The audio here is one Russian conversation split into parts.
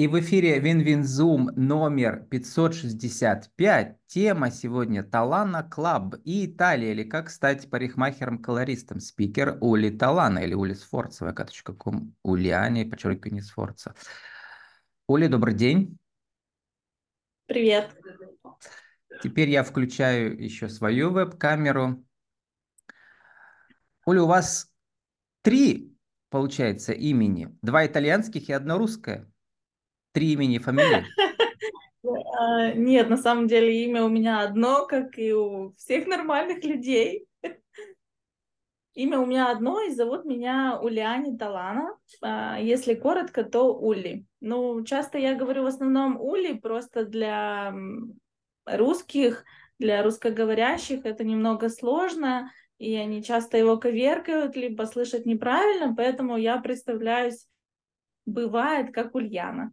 И в эфире Win-Win Zoom номер 565. Тема сегодня Talano Club и Италия, или как стать парикмахером-колористом. Спикер Улли Талано или Улли Сфорца, vk.com, Улиане, подчеркивание Сфорца. Улли, добрый день. Привет. Теперь я включаю еще свою веб-камеру. Уля, у вас три, получается, имени. Два итальянских и одно русское. Три имени и фамилии? А, нет, на самом деле имя у меня одно, как и у всех нормальных людей. Имя у меня одно, и зовут меня Ульяни Талана. А, если коротко, то Ули. Ну, часто я говорю в основном Ули, просто для русских, для русскоговорящих это немного сложно, и они часто его коверкают, либо слышат неправильно, поэтому я представляюсь, бывает, как Ульяна.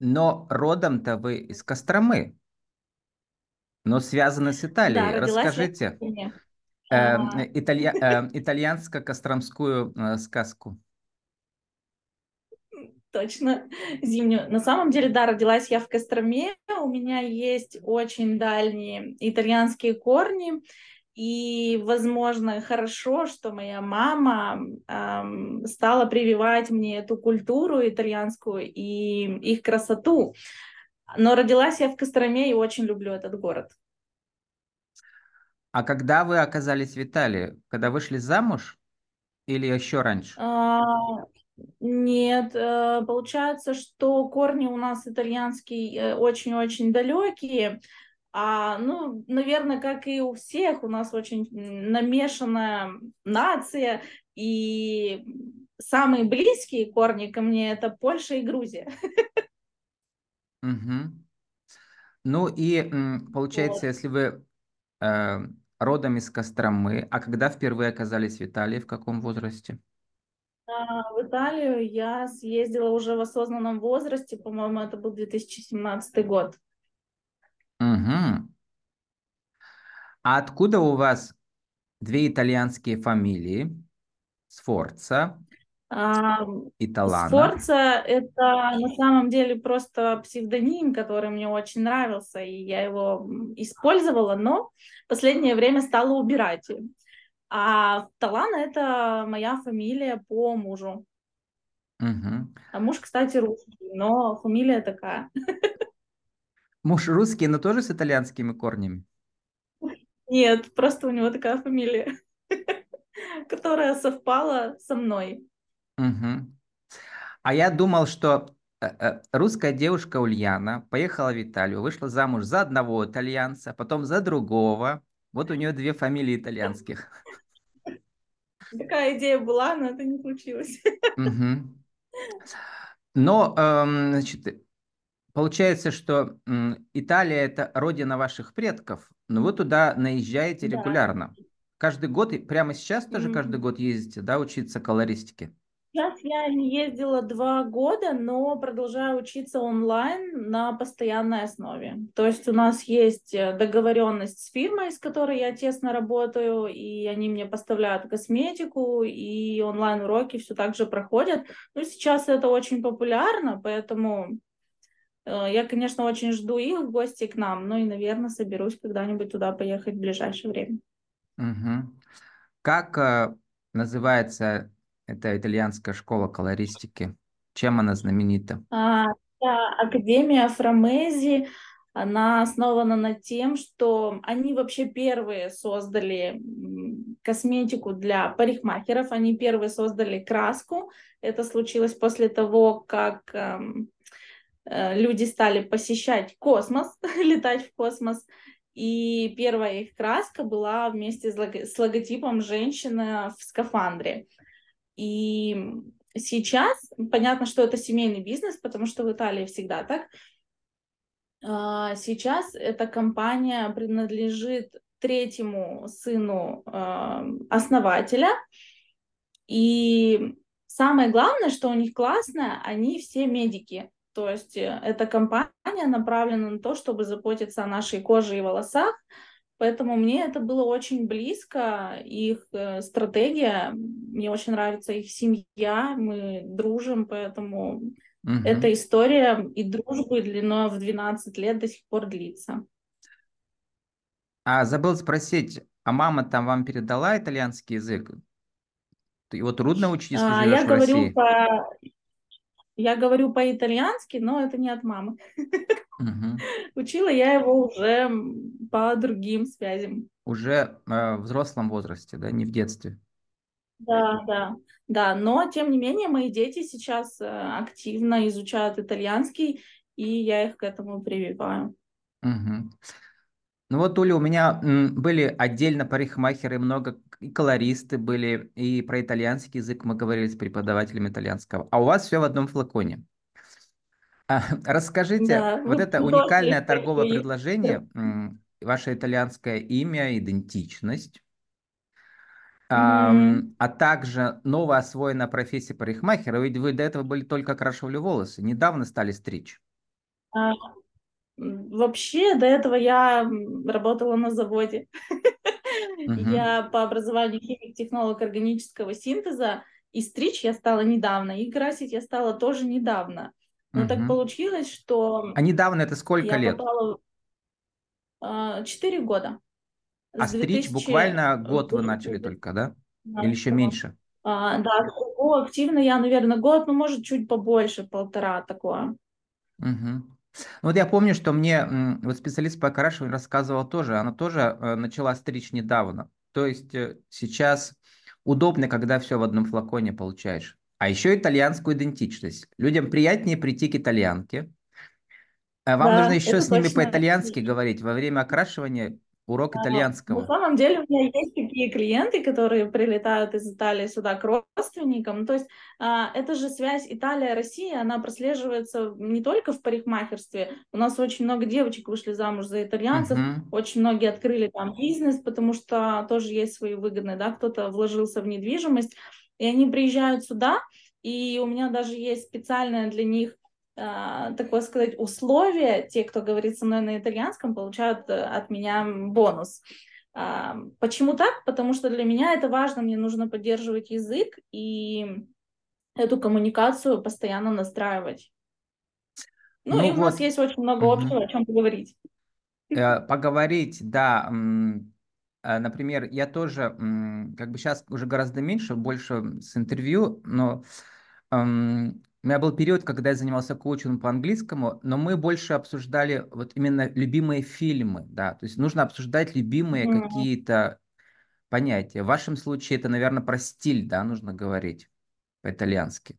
Но родом-то вы из Костромы, но связаны с Италией. Да, Расскажите э, италья, э, итальянско-костромскую э, сказку. Точно, зимнюю. На самом деле, да, родилась я в Костроме. У меня есть очень дальние итальянские корни. И, возможно, хорошо, что моя мама эм, стала прививать мне эту культуру итальянскую и их красоту. Но родилась я в Костроме и очень люблю этот город. А когда вы оказались в Италии? Когда вышли замуж или еще раньше? А, нет, э, получается, что корни у нас итальянские э, очень-очень далекие. А, ну, наверное, как и у всех, у нас очень намешанная нация, и самые близкие корни ко мне это Польша и Грузия. Угу. Ну и получается, вот. если вы э, родом из Костромы, а когда впервые оказались в Италии, в каком возрасте? А, в Италию я съездила уже в осознанном возрасте, по-моему, это был 2017 год. Угу. А откуда у вас две итальянские фамилии? Сфорца а, и Талана. Сфорца – это на самом деле просто псевдоним, который мне очень нравился, и я его использовала, но в последнее время стала убирать. А Талана – это моя фамилия по мужу. Угу. А муж, кстати, русский, но фамилия такая. Муж русский, но тоже с итальянскими корнями? Нет, просто у него такая фамилия, которая совпала со мной. Угу. А я думал, что э, э, русская девушка Ульяна поехала в Италию, вышла замуж за одного итальянца, потом за другого. Вот у нее две фамилии итальянских. Такая идея была, но это не случилось. Угу. Но, эм, значит, Получается, что Италия это родина ваших предков, но вы туда наезжаете да. регулярно. Каждый год, и прямо сейчас тоже mm-hmm. каждый год ездите, да, учиться колористике? Сейчас я не ездила два года, но продолжаю учиться онлайн на постоянной основе. То есть у нас есть э, договоренность с фирмой, с которой я тесно работаю, и они мне поставляют косметику, и онлайн-уроки все так же проходят. Ну, сейчас это очень популярно, поэтому я, конечно, очень жду их в гости к нам, но и, наверное, соберусь когда-нибудь туда поехать в ближайшее время. Угу. Как э, называется эта итальянская школа колористики? Чем она знаменита? А, Академия Фрамези. Она основана на тем, что они вообще первые создали косметику для парикмахеров, они первые создали краску. Это случилось после того, как эм, Э, люди стали посещать космос, летать в космос. И первая их краска была вместе с логотипом женщины в скафандре. И сейчас понятно, что это семейный бизнес, потому что в Италии всегда так. А, сейчас эта компания принадлежит третьему сыну а, основателя. И самое главное, что у них классное, они все медики. То есть э, эта компания направлена на то, чтобы заботиться о нашей коже и волосах. Поэтому мне это было очень близко, их э, стратегия, мне очень нравится их семья, мы дружим, поэтому угу. эта история и дружбы длиной в 12 лет до сих пор длится. А забыл спросить, а мама там вам передала итальянский язык? Его трудно учить, если а, живешь я в говорю России? По... Я говорю по-итальянски, но это не от мамы. Угу. Учила я его уже по другим связям. Уже э, в взрослом возрасте, да, не в детстве? Да, да, да. Но, тем не менее, мои дети сейчас э, активно изучают итальянский, и я их к этому прививаю. Угу. Ну вот, Уля, у меня были отдельно парикмахеры, много и колористы были, и про итальянский язык мы говорили с преподавателем итальянского. А у вас все в одном флаконе. А, расскажите, да, вот это уникальное торговое предложение, ваше итальянское имя, идентичность, mm-hmm. а также новая освоенная профессия парикмахера. Ведь вы до этого были только окрашивали волосы, недавно стали стричь. Вообще, до этого я работала на заводе. Uh-huh. Я по образованию химик-технолог органического синтеза, и стричь я стала недавно, и красить я стала тоже недавно. Но угу. так получилось, что... А недавно это сколько лет? Попала... А, четыре года. А стричь 2000... буквально год вы начали только, да? да Или еще меньше? А, да, активно я, наверное, год, ну, может, чуть побольше, полтора такое. Угу. Вот я помню, что мне вот специалист по окрашиванию рассказывал тоже, она тоже э, начала стричь недавно. То есть э, сейчас удобно, когда все в одном флаконе получаешь. А еще итальянскую идентичность. Людям приятнее прийти к итальянке. А вам да, нужно еще с ними по-итальянски говорить во время окрашивания урок итальянского. На самом деле у меня есть такие клиенты, которые прилетают из Италии сюда к родственникам. То есть а, это же связь Италия-Россия, она прослеживается не только в парикмахерстве. У нас очень много девочек вышли замуж за итальянцев, uh-huh. очень многие открыли там бизнес, потому что тоже есть свои выгодные, да, кто-то вложился в недвижимость. И они приезжают сюда, и у меня даже есть специальное для них такое сказать, условие, те, кто говорит со мной на итальянском, получают uh, от меня бонус. Uh, почему так? Потому что для меня это важно, мне нужно поддерживать язык и эту коммуникацию постоянно настраивать. Ну, ну и вот. у нас есть очень много общего, о чем поговорить. Э, поговорить, да, Э, например, я тоже, как бы сейчас уже гораздо меньше, больше с интервью, но у меня был период, когда я занимался коучингом по английскому, но мы больше обсуждали вот именно любимые фильмы, да, то есть нужно обсуждать любимые mm-hmm. какие-то понятия. В вашем случае это, наверное, про стиль, да, нужно говорить по-итальянски.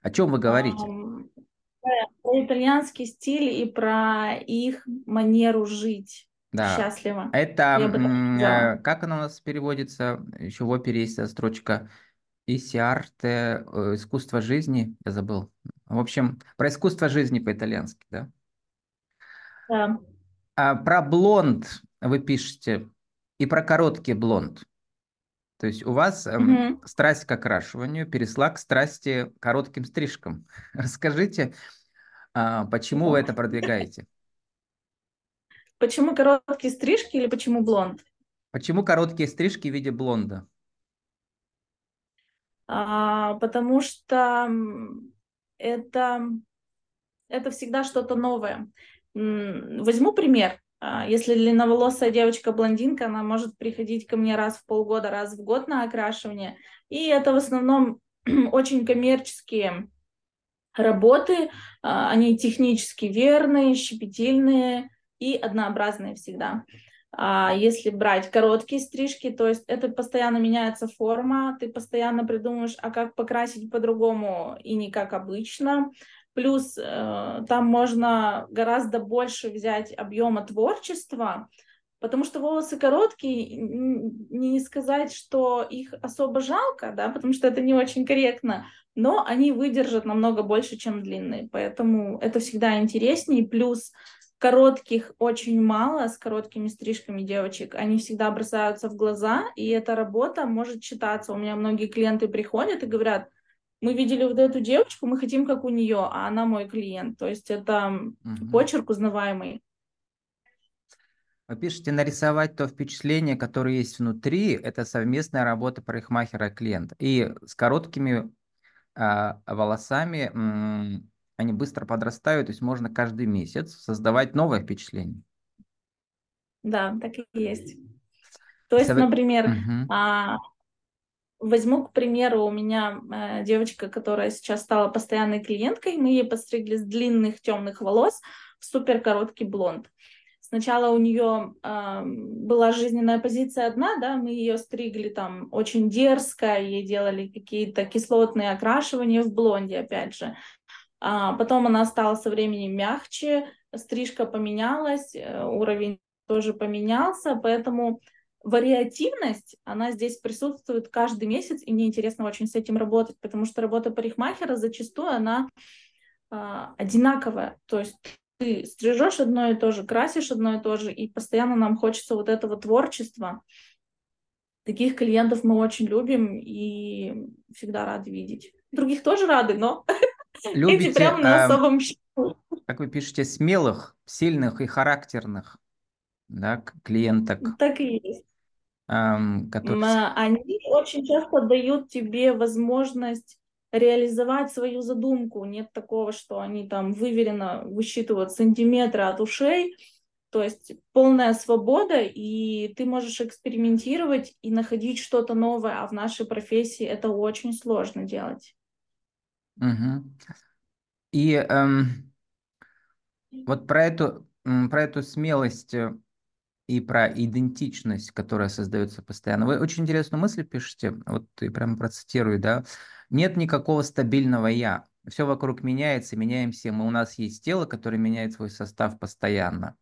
О чем вы говорите? Um, про итальянский стиль и про их манеру жить. Да. Счастливо. Это, э, как оно у нас переводится? Еще в опере есть строчка «Исиарте», э, «Искусство жизни», я забыл. В общем, про искусство жизни по-итальянски, да? Да. А про блонд вы пишете и про короткий блонд. То есть у вас угу. страсть к окрашиванию пересла к страсти коротким стрижкам. Расскажите, а, почему вы это продвигаете? Почему короткие стрижки или почему блонд? Почему короткие стрижки в виде блонда? А, потому что это, это всегда что-то новое. Возьму пример. А, если длинноволосая девочка-блондинка, она может приходить ко мне раз в полгода, раз в год на окрашивание. И это в основном очень коммерческие работы. А, они технически верные, щепетильные, и однообразные всегда. А если брать короткие стрижки, то есть это постоянно меняется форма, ты постоянно придумаешь, а как покрасить по-другому и не как обычно. Плюс э, там можно гораздо больше взять объема творчества, потому что волосы короткие, не сказать, что их особо жалко, да, потому что это не очень корректно, но они выдержат намного больше, чем длинные, поэтому это всегда интереснее. Плюс коротких очень мало, с короткими стрижками девочек. Они всегда бросаются в глаза, и эта работа может читаться. У меня многие клиенты приходят и говорят, мы видели вот эту девочку, мы хотим как у нее, а она мой клиент. То есть это угу. почерк узнаваемый. Вы пишете нарисовать то впечатление, которое есть внутри, это совместная работа парикмахера и клиента. И с короткими а, волосами они быстро подрастают, то есть можно каждый месяц создавать новое впечатление. Да, так и есть. То есть, Совет... например, угу. а, возьму, к примеру, у меня э, девочка, которая сейчас стала постоянной клиенткой, мы ей постригли с длинных темных волос в супер короткий блонд. Сначала у нее э, была жизненная позиция одна, да, мы ее стригли там очень дерзко, ей делали какие-то кислотные окрашивания в блонде, опять же. А потом она стала со временем мягче, стрижка поменялась, э, уровень тоже поменялся, поэтому вариативность, она здесь присутствует каждый месяц, и мне интересно очень с этим работать, потому что работа парикмахера зачастую она э, одинаковая, то есть ты стрижешь одно и то же, красишь одно и то же, и постоянно нам хочется вот этого творчества. Таких клиентов мы очень любим и всегда рады видеть. Других тоже рады, но Любите, эти прям на особом Как вы пишете, смелых, сильных и характерных да, клиенток. Так и есть. Которые... Они очень часто дают тебе возможность реализовать свою задумку. Нет такого, что они там выверенно высчитывают сантиметры от ушей. То есть полная свобода, и ты можешь экспериментировать и находить что-то новое, а в нашей профессии это очень сложно делать. Угу. И эм, вот про эту, про эту смелость э, и про идентичность, которая создается постоянно. Вы очень интересную мысль пишете, вот и прямо процитирую, да. Нет никакого стабильного «я». Все вокруг меняется, меняемся мы. У нас есть тело, которое меняет свой состав постоянно.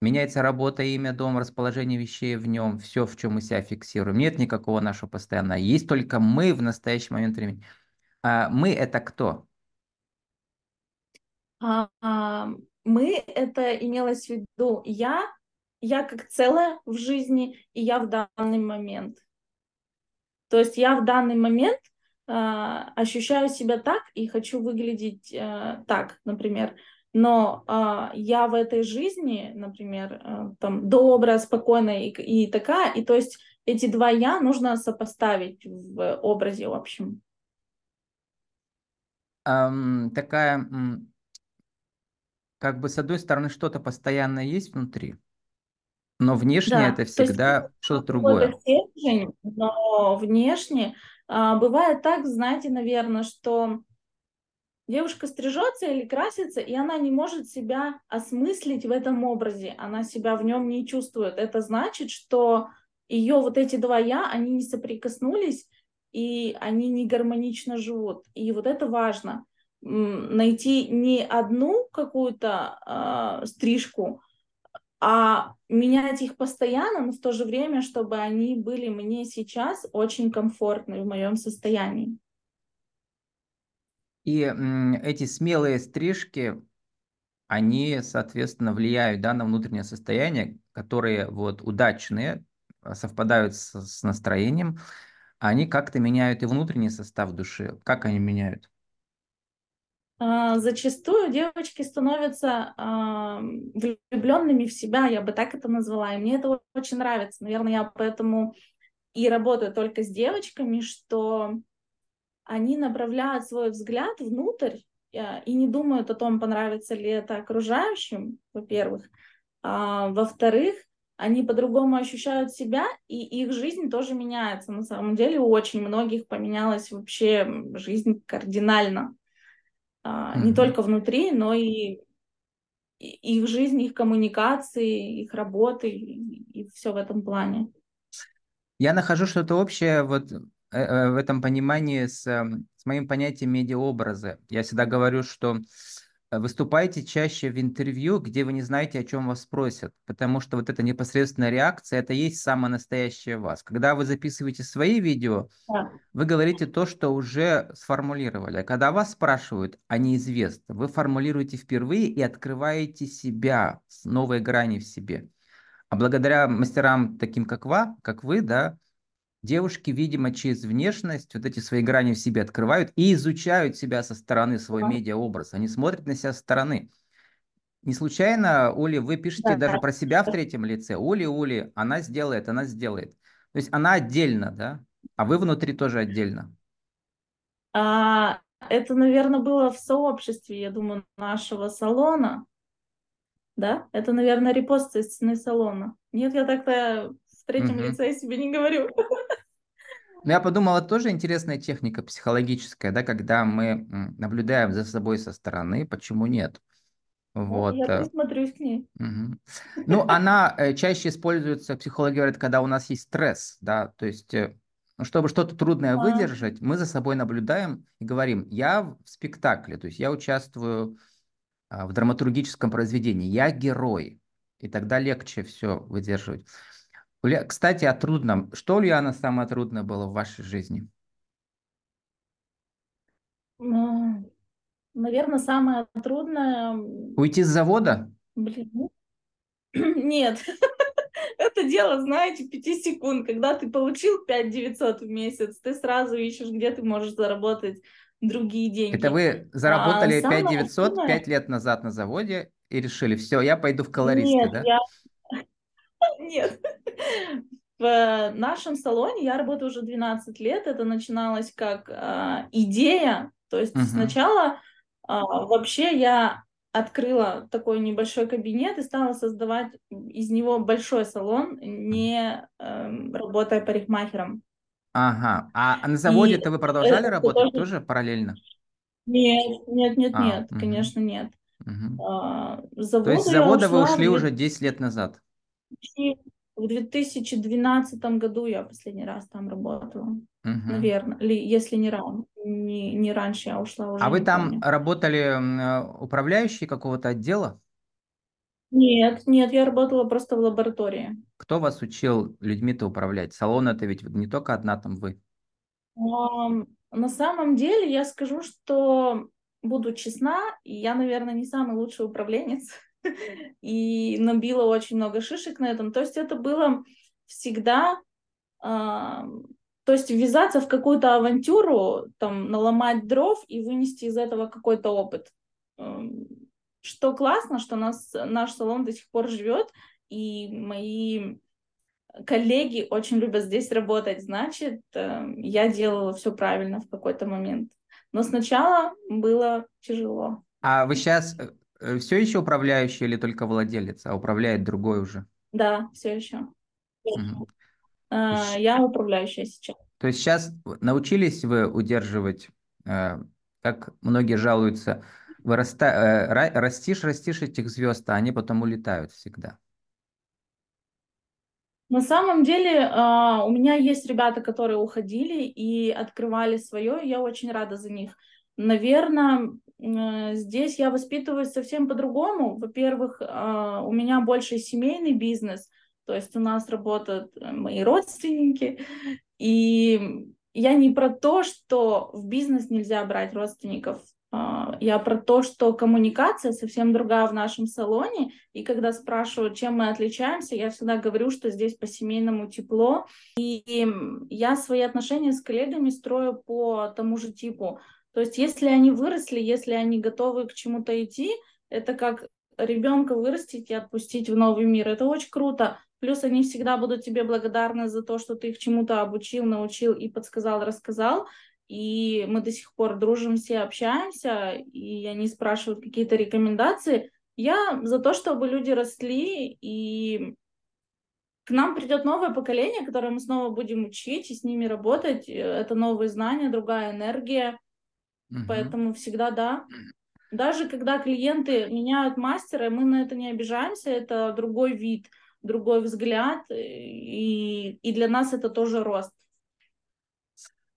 Меняется работа, имя, дом, расположение вещей в нем, все, в чем мы себя фиксируем. Нет никакого нашего постоянного. Есть только мы в настоящий момент времени. А мы это кто? А, а, мы это имелось в виду я, я как целое в жизни, и я в данный момент. То есть я в данный момент ощущаю себя так и хочу выглядеть э, так, например. Но э, я в этой жизни, например, э, там добрая, спокойная и, и такая, и то есть эти два я нужно сопоставить в образе в общем. Такая, как бы с одной стороны что-то постоянно есть внутри, но внешне да, это всегда что-то другое. Стержень, но внешне а, бывает так, знаете, наверное, что девушка стрижется или красится, и она не может себя осмыслить в этом образе, она себя в нем не чувствует. Это значит, что ее вот эти два я, они не соприкоснулись, и они не гармонично живут. И вот это важно найти не одну какую-то э, стрижку, а менять их постоянно, но в то же время, чтобы они были мне сейчас очень комфортны в моем состоянии. И эти смелые стрижки, они, соответственно, влияют да, на внутреннее состояние, которые вот удачные, а, совпадают с, с настроением, они как-то меняют и внутренний состав души. Как они меняют? А, зачастую девочки становятся а, влюбленными в себя, я бы так это назвала, и мне это очень нравится. Наверное, я поэтому и работаю только с девочками, что они направляют свой взгляд внутрь а, и не думают о том, понравится ли это окружающим, во-первых. А, во-вторых, они по-другому ощущают себя, и их жизнь тоже меняется. На самом деле у очень многих поменялась вообще жизнь кардинально. Mm-hmm. Не только внутри, но и их жизнь, их коммуникации, их работы, и, и все в этом плане. Я нахожу что-то общее вот э, э, в этом понимании с, эм, с моим понятием медиаобраза. Я всегда говорю, что выступайте чаще в интервью, где вы не знаете, о чем вас спросят, потому что вот эта непосредственная реакция, это есть самое настоящее вас. Когда вы записываете свои видео, да. вы говорите то, что уже сформулировали. А когда вас спрашивают о неизвестном, вы формулируете впервые и открываете себя с новой грани в себе. А благодаря мастерам таким, как вы, как вы, да, Девушки, видимо, через внешность вот эти свои грани в себе открывают и изучают себя со стороны, свой медиаобраз. Они смотрят на себя со стороны. Не случайно, Ули, вы пишете Да. даже про себя в третьем лице. Ули, Ули, она сделает, она сделает. То есть она отдельно, да? А вы внутри тоже отдельно. А, это, наверное, было в сообществе, я думаю, нашего салона. Да? Это, наверное, репост из стены салона. Нет, я так-то в третьем Мгм. лице себе не говорю. Ну, я подумал, это тоже интересная техника психологическая, да, когда мы наблюдаем за собой со стороны, почему нет? Ну, Вот. я э, присмотрюсь к ней. Мгм. Ну, она э, чаще используется, психологи говорят, когда у нас есть стресс, да, то есть, э, ну, чтобы что-то трудное А. выдержать, мы за собой наблюдаем и говорим, я в спектакле, то есть я участвую а, в драматургическом произведении, я герой, и тогда легче все выдерживать. Кстати, о трудном. Что, Ульяна, самое трудное было в вашей жизни? Ну, Наверное, самое трудное... Уйти с завода? Блин, ну, нет. Это дело, знаете, пяти секунд. Когда ты получил 5 900 в месяц, ты сразу ищешь, где ты можешь заработать другие деньги. Это вы заработали А, самое 5 900 трудное- 5 лет назад на заводе и решили, все, я пойду в колористы, Нет, да? я... Нет. В нашем салоне я работаю уже 12 лет. Это начиналось как а, идея. То есть сначала а, вообще я открыла такой небольшой кабинет и стала создавать из него большой салон, не эм, работая парикмахером. Ага. А на заводе-то вы продолжали работать тоже- тоже параллельно? Нет, нет, нет, А, нет, конечно, нет. Мгм. А, с То есть с завода завода вы ушла в ушли уже 10 лет назад? 2000 В 2012 году я последний раз там работала. Мгм. Наверное, или если не рано, не, не раньше я ушла уже. А вы там помню. работали э, управляющей какого-то отдела? Нет, нет, я работала просто в лаборатории. Кто вас учил людьми-то управлять? Салон это ведь не только одна там вы. На самом деле я скажу, что буду честна, я, наверное, не самый лучший управленец и набила очень много шишек на этом. То есть это было всегда, ам, то есть ввязаться в какую-то авантюру, там, наломать дров и вынести из этого какой-то опыт. Ам, Что классно, что нас, наш салон до сих пор живет, и мои коллеги очень любят здесь работать, значит, э, я делала все правильно в какой-то момент. Но сначала было тяжело. А вы сейчас все еще управляющий или только владелец, а управляет другой уже? Да, все еще. Мгм. Я управляющая сейчас. То есть сейчас научились вы удерживать, э, как многие жалуются, выраста... э, ра- растишь, растишь этих звезд, а они потом улетают всегда. На самом деле, а, у меня есть ребята, которые уходили и открывали свое, и я очень рада за них. Наверное, здесь я воспитываюсь совсем по-другому. Во-первых, а, у меня больше семейный бизнес, то есть у нас работают э, мои родственники, и я не про то, что в бизнес нельзя брать родственников, а, я про то, что коммуникация совсем другая в нашем салоне, и когда спрашивают, чем мы отличаемся, я всегда говорю, что здесь по-семейному тепло, и я свои отношения с коллегами строю по тому же типу. То есть если они выросли, если они готовы к чему-то идти, это как ребенка вырастить и отпустить в новый мир. Это очень круто. Плюс они всегда будут тебе благодарны за то, что ты их чему-то обучил, научил и подсказал, рассказал. И мы до сих пор дружим, все общаемся, и они спрашивают какие-то рекомендации. Я за то, чтобы люди росли, и к нам придет новое поколение, которое мы снова будем учить и с ними работать. Это новые знания, другая энергия. Мгм. Поэтому всегда да. Даже когда клиенты меняют мастера, мы на это не обижаемся, это другой вид, другой взгляд, и, и для нас это тоже рост.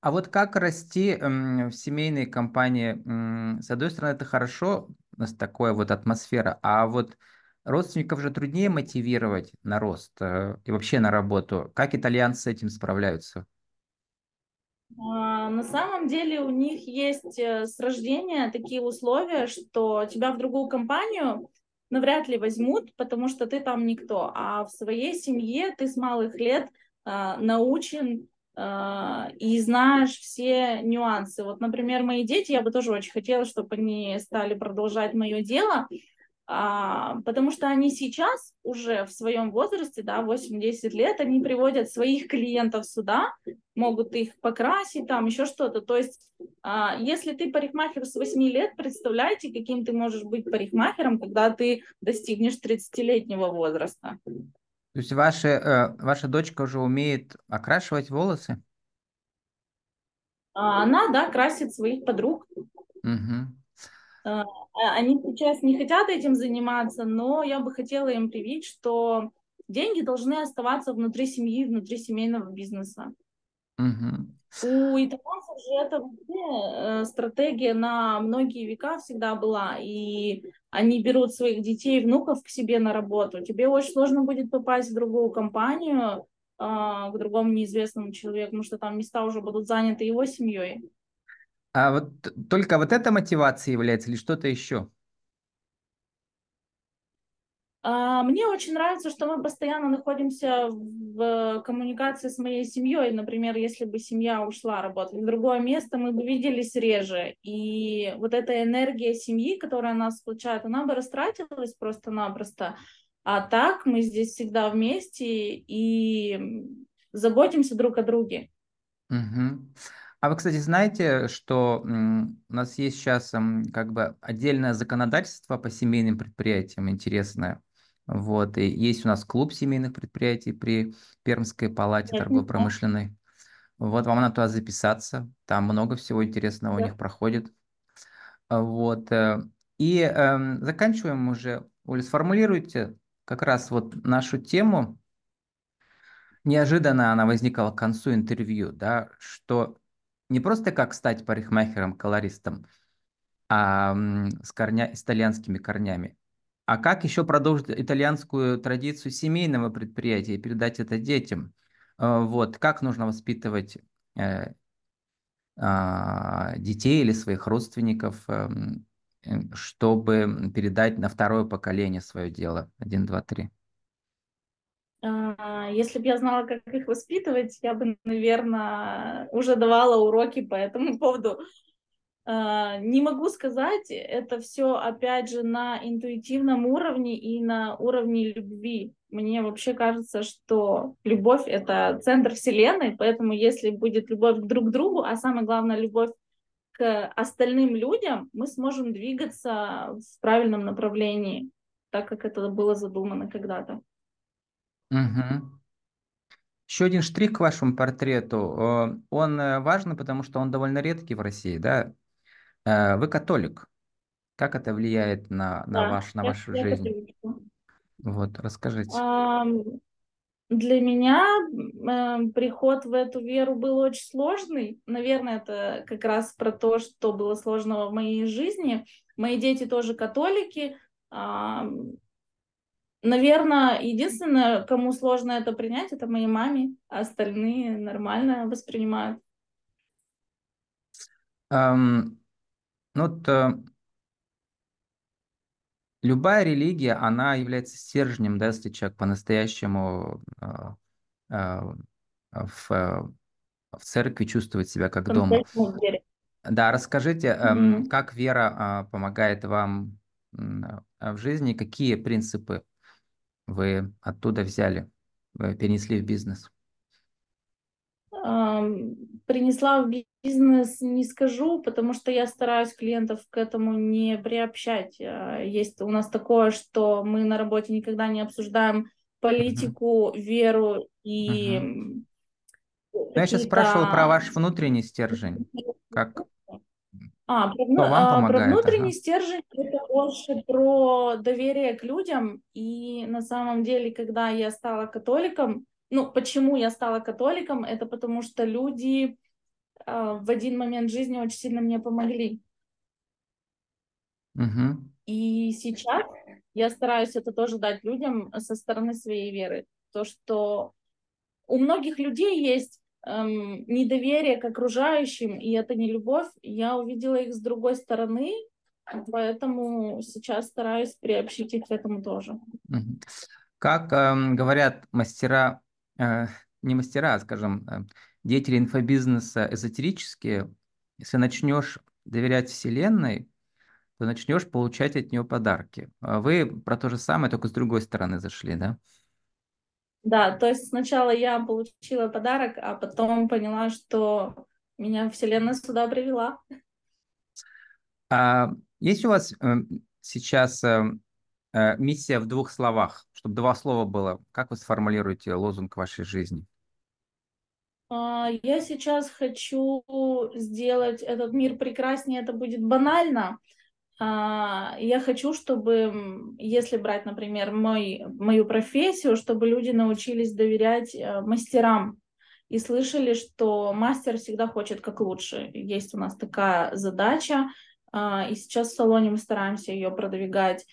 А вот как расти м, в семейной компании? С одной стороны, это хорошо, у нас такая вот атмосфера, а вот родственников же труднее мотивировать на рост э, и вообще на работу. Как итальянцы с этим справляются? А, На самом деле у них есть э, с рождения такие условия, что тебя в другую компанию навряд ли возьмут, потому что ты там никто. А в своей семье ты с малых лет а, научен а, и знаешь все нюансы. Вот, например, мои дети, я бы тоже очень хотела, чтобы они стали продолжать мое дело. А, потому что они сейчас уже в своем возрасте, да, 8-10 лет, они приводят своих клиентов сюда, могут их покрасить, там еще что-то. То есть, а, если ты парикмахер с 8 лет, представляете, каким ты можешь быть парикмахером, когда ты достигнешь 30-летнего возраста. То есть ваша, э, ваша дочка уже умеет окрашивать волосы? А, она, да, красит своих подруг. Угу. А, они сейчас не хотят этим заниматься, но я бы хотела им привить, что деньги должны оставаться внутри семьи, внутри семейного бизнеса. Угу. У итальянцев же это вообще э, стратегия на многие века всегда была, и они берут своих детей и внуков к себе на работу. Тебе очень сложно будет попасть в другую компанию, к другому неизвестному человеку, потому что там места уже будут заняты его семьей. А вот только вот эта мотивация является или что-то еще? А, мне очень нравится, что мы постоянно находимся в коммуникации с моей семьей. Например, если бы семья ушла работать в другое место, мы бы виделись реже. И вот эта энергия семьи, которая нас сплочает, она бы растратилась просто-напросто. А так мы здесь всегда вместе и заботимся друг о друге. Угу. А вы, кстати, знаете, что у нас есть сейчас как бы отдельное законодательство по семейным предприятиям интересное. Вот, и есть у нас клуб семейных предприятий при Пермской палате торгово-промышленной. Вот, вам надо туда записаться, там много всего интересного да. у них проходит. Вот, э, и э, заканчиваем уже. Оля, сформулируйте как раз вот нашу тему. Неожиданно она возникла к концу интервью, да, что не просто как стать парикмахером-колористом, а с, корня, с итальянскими корнями, а как еще продолжить итальянскую традицию семейного предприятия и передать это детям? Э, вот, как нужно воспитывать э, а, детей или своих родственников, эм, э, чтобы передать на второе поколение свое дело? Один, два, три. А, если бы я знала, как их воспитывать, я бы, наверное, уже давала уроки по этому поводу. А, не могу сказать, это все опять же на интуитивном уровне и на уровне любви. Мне вообще кажется, что любовь это центр вселенной, поэтому если будет любовь друг к другу, а самое главное любовь к остальным людям, мы сможем двигаться в правильном направлении, так как это было задумано когда-то. Угу. Еще один штрих к вашему портрету. Э, он э, важный, потому что он довольно редкий в России, да? Э, вы католик. Как это влияет на, на, да, ваш, на вашу я жизнь? Католичка. Вот, расскажите. Для меня э, приход в эту веру был очень сложный. Наверное, это как раз про то, что было сложного в моей жизни. Мои дети тоже католики. Наверное, единственное, кому сложно это принять, это моей маме, а остальные нормально воспринимают. Um, ну, вот, uh, любая религия, она является стержнем, да, если человек по-настоящему uh, uh, в, в церкви чувствует себя как дома. Да, расскажите, mm-hmm. как вера помогает вам в жизни, какие принципы вы оттуда взяли, вы перенесли в бизнес? Принесла в бизнес не скажу, потому что я стараюсь клиентов к этому не приобщать. А, есть у нас такое, что мы на работе никогда не обсуждаем политику, uh-huh. веру и... Uh-huh. Я сейчас спрашивал про ваш внутренний стержень. Как, а, про, Что вам а, про внутренний ага. стержень это больше про доверие к людям. И на самом деле, когда я стала католиком, ну, почему я стала католиком, это потому что люди э, в один момент жизни очень сильно мне помогли. Угу. И сейчас я стараюсь это тоже дать людям со стороны своей веры. То, что у многих людей есть эм, недоверие к окружающим, и это не любовь, я увидела их с другой стороны, поэтому сейчас стараюсь приобщить их к этому тоже. Как эм, говорят мастера, э, не мастера, а, скажем, э, деятели инфобизнеса эзотерические, если начнешь доверять Вселенной, то начнешь получать от нее подарки. А Вы про то же самое, только с другой стороны зашли, да? Да, то есть сначала я получила подарок, а потом поняла, что меня Вселенная сюда привела. А есть у вас э, сейчас э, э, миссия в двух словах, чтобы два слова было? Как вы сформулируете лозунг вашей жизни? А, Я сейчас хочу сделать этот мир прекраснее, это будет банально. А, Я хочу, чтобы, если брать, например, мой, мою профессию, чтобы люди научились доверять э, мастерам и слышали, что мастер всегда хочет как лучше. Есть у нас такая задача, а, и сейчас в салоне мы стараемся ее продвигать.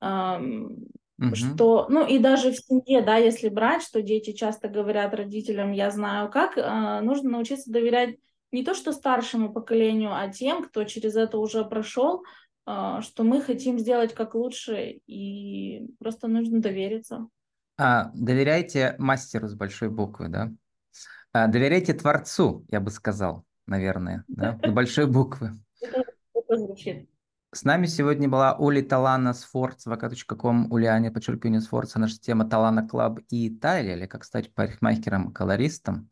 Мгм. что, ну и даже в семье, да, если брать, что дети часто говорят родителям, я знаю как, а, нужно научиться доверять не то что старшему поколению, а тем, кто через это уже прошел, что мы хотим сделать как лучше, и просто нужно довериться. А, доверяйте мастеру с большой буквы, да? А, доверяйте Творцу, я бы сказал, наверное, да, с большой буквы. С нами сегодня была Улли Талано с vk.com, Ульяне, подчеркивание Сфорца, наша тема Talano Club и Италия, или как стать парикмахером, колористом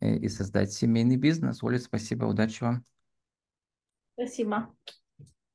и создать семейный бизнес. Уля, спасибо, удачи вам. Спасибо.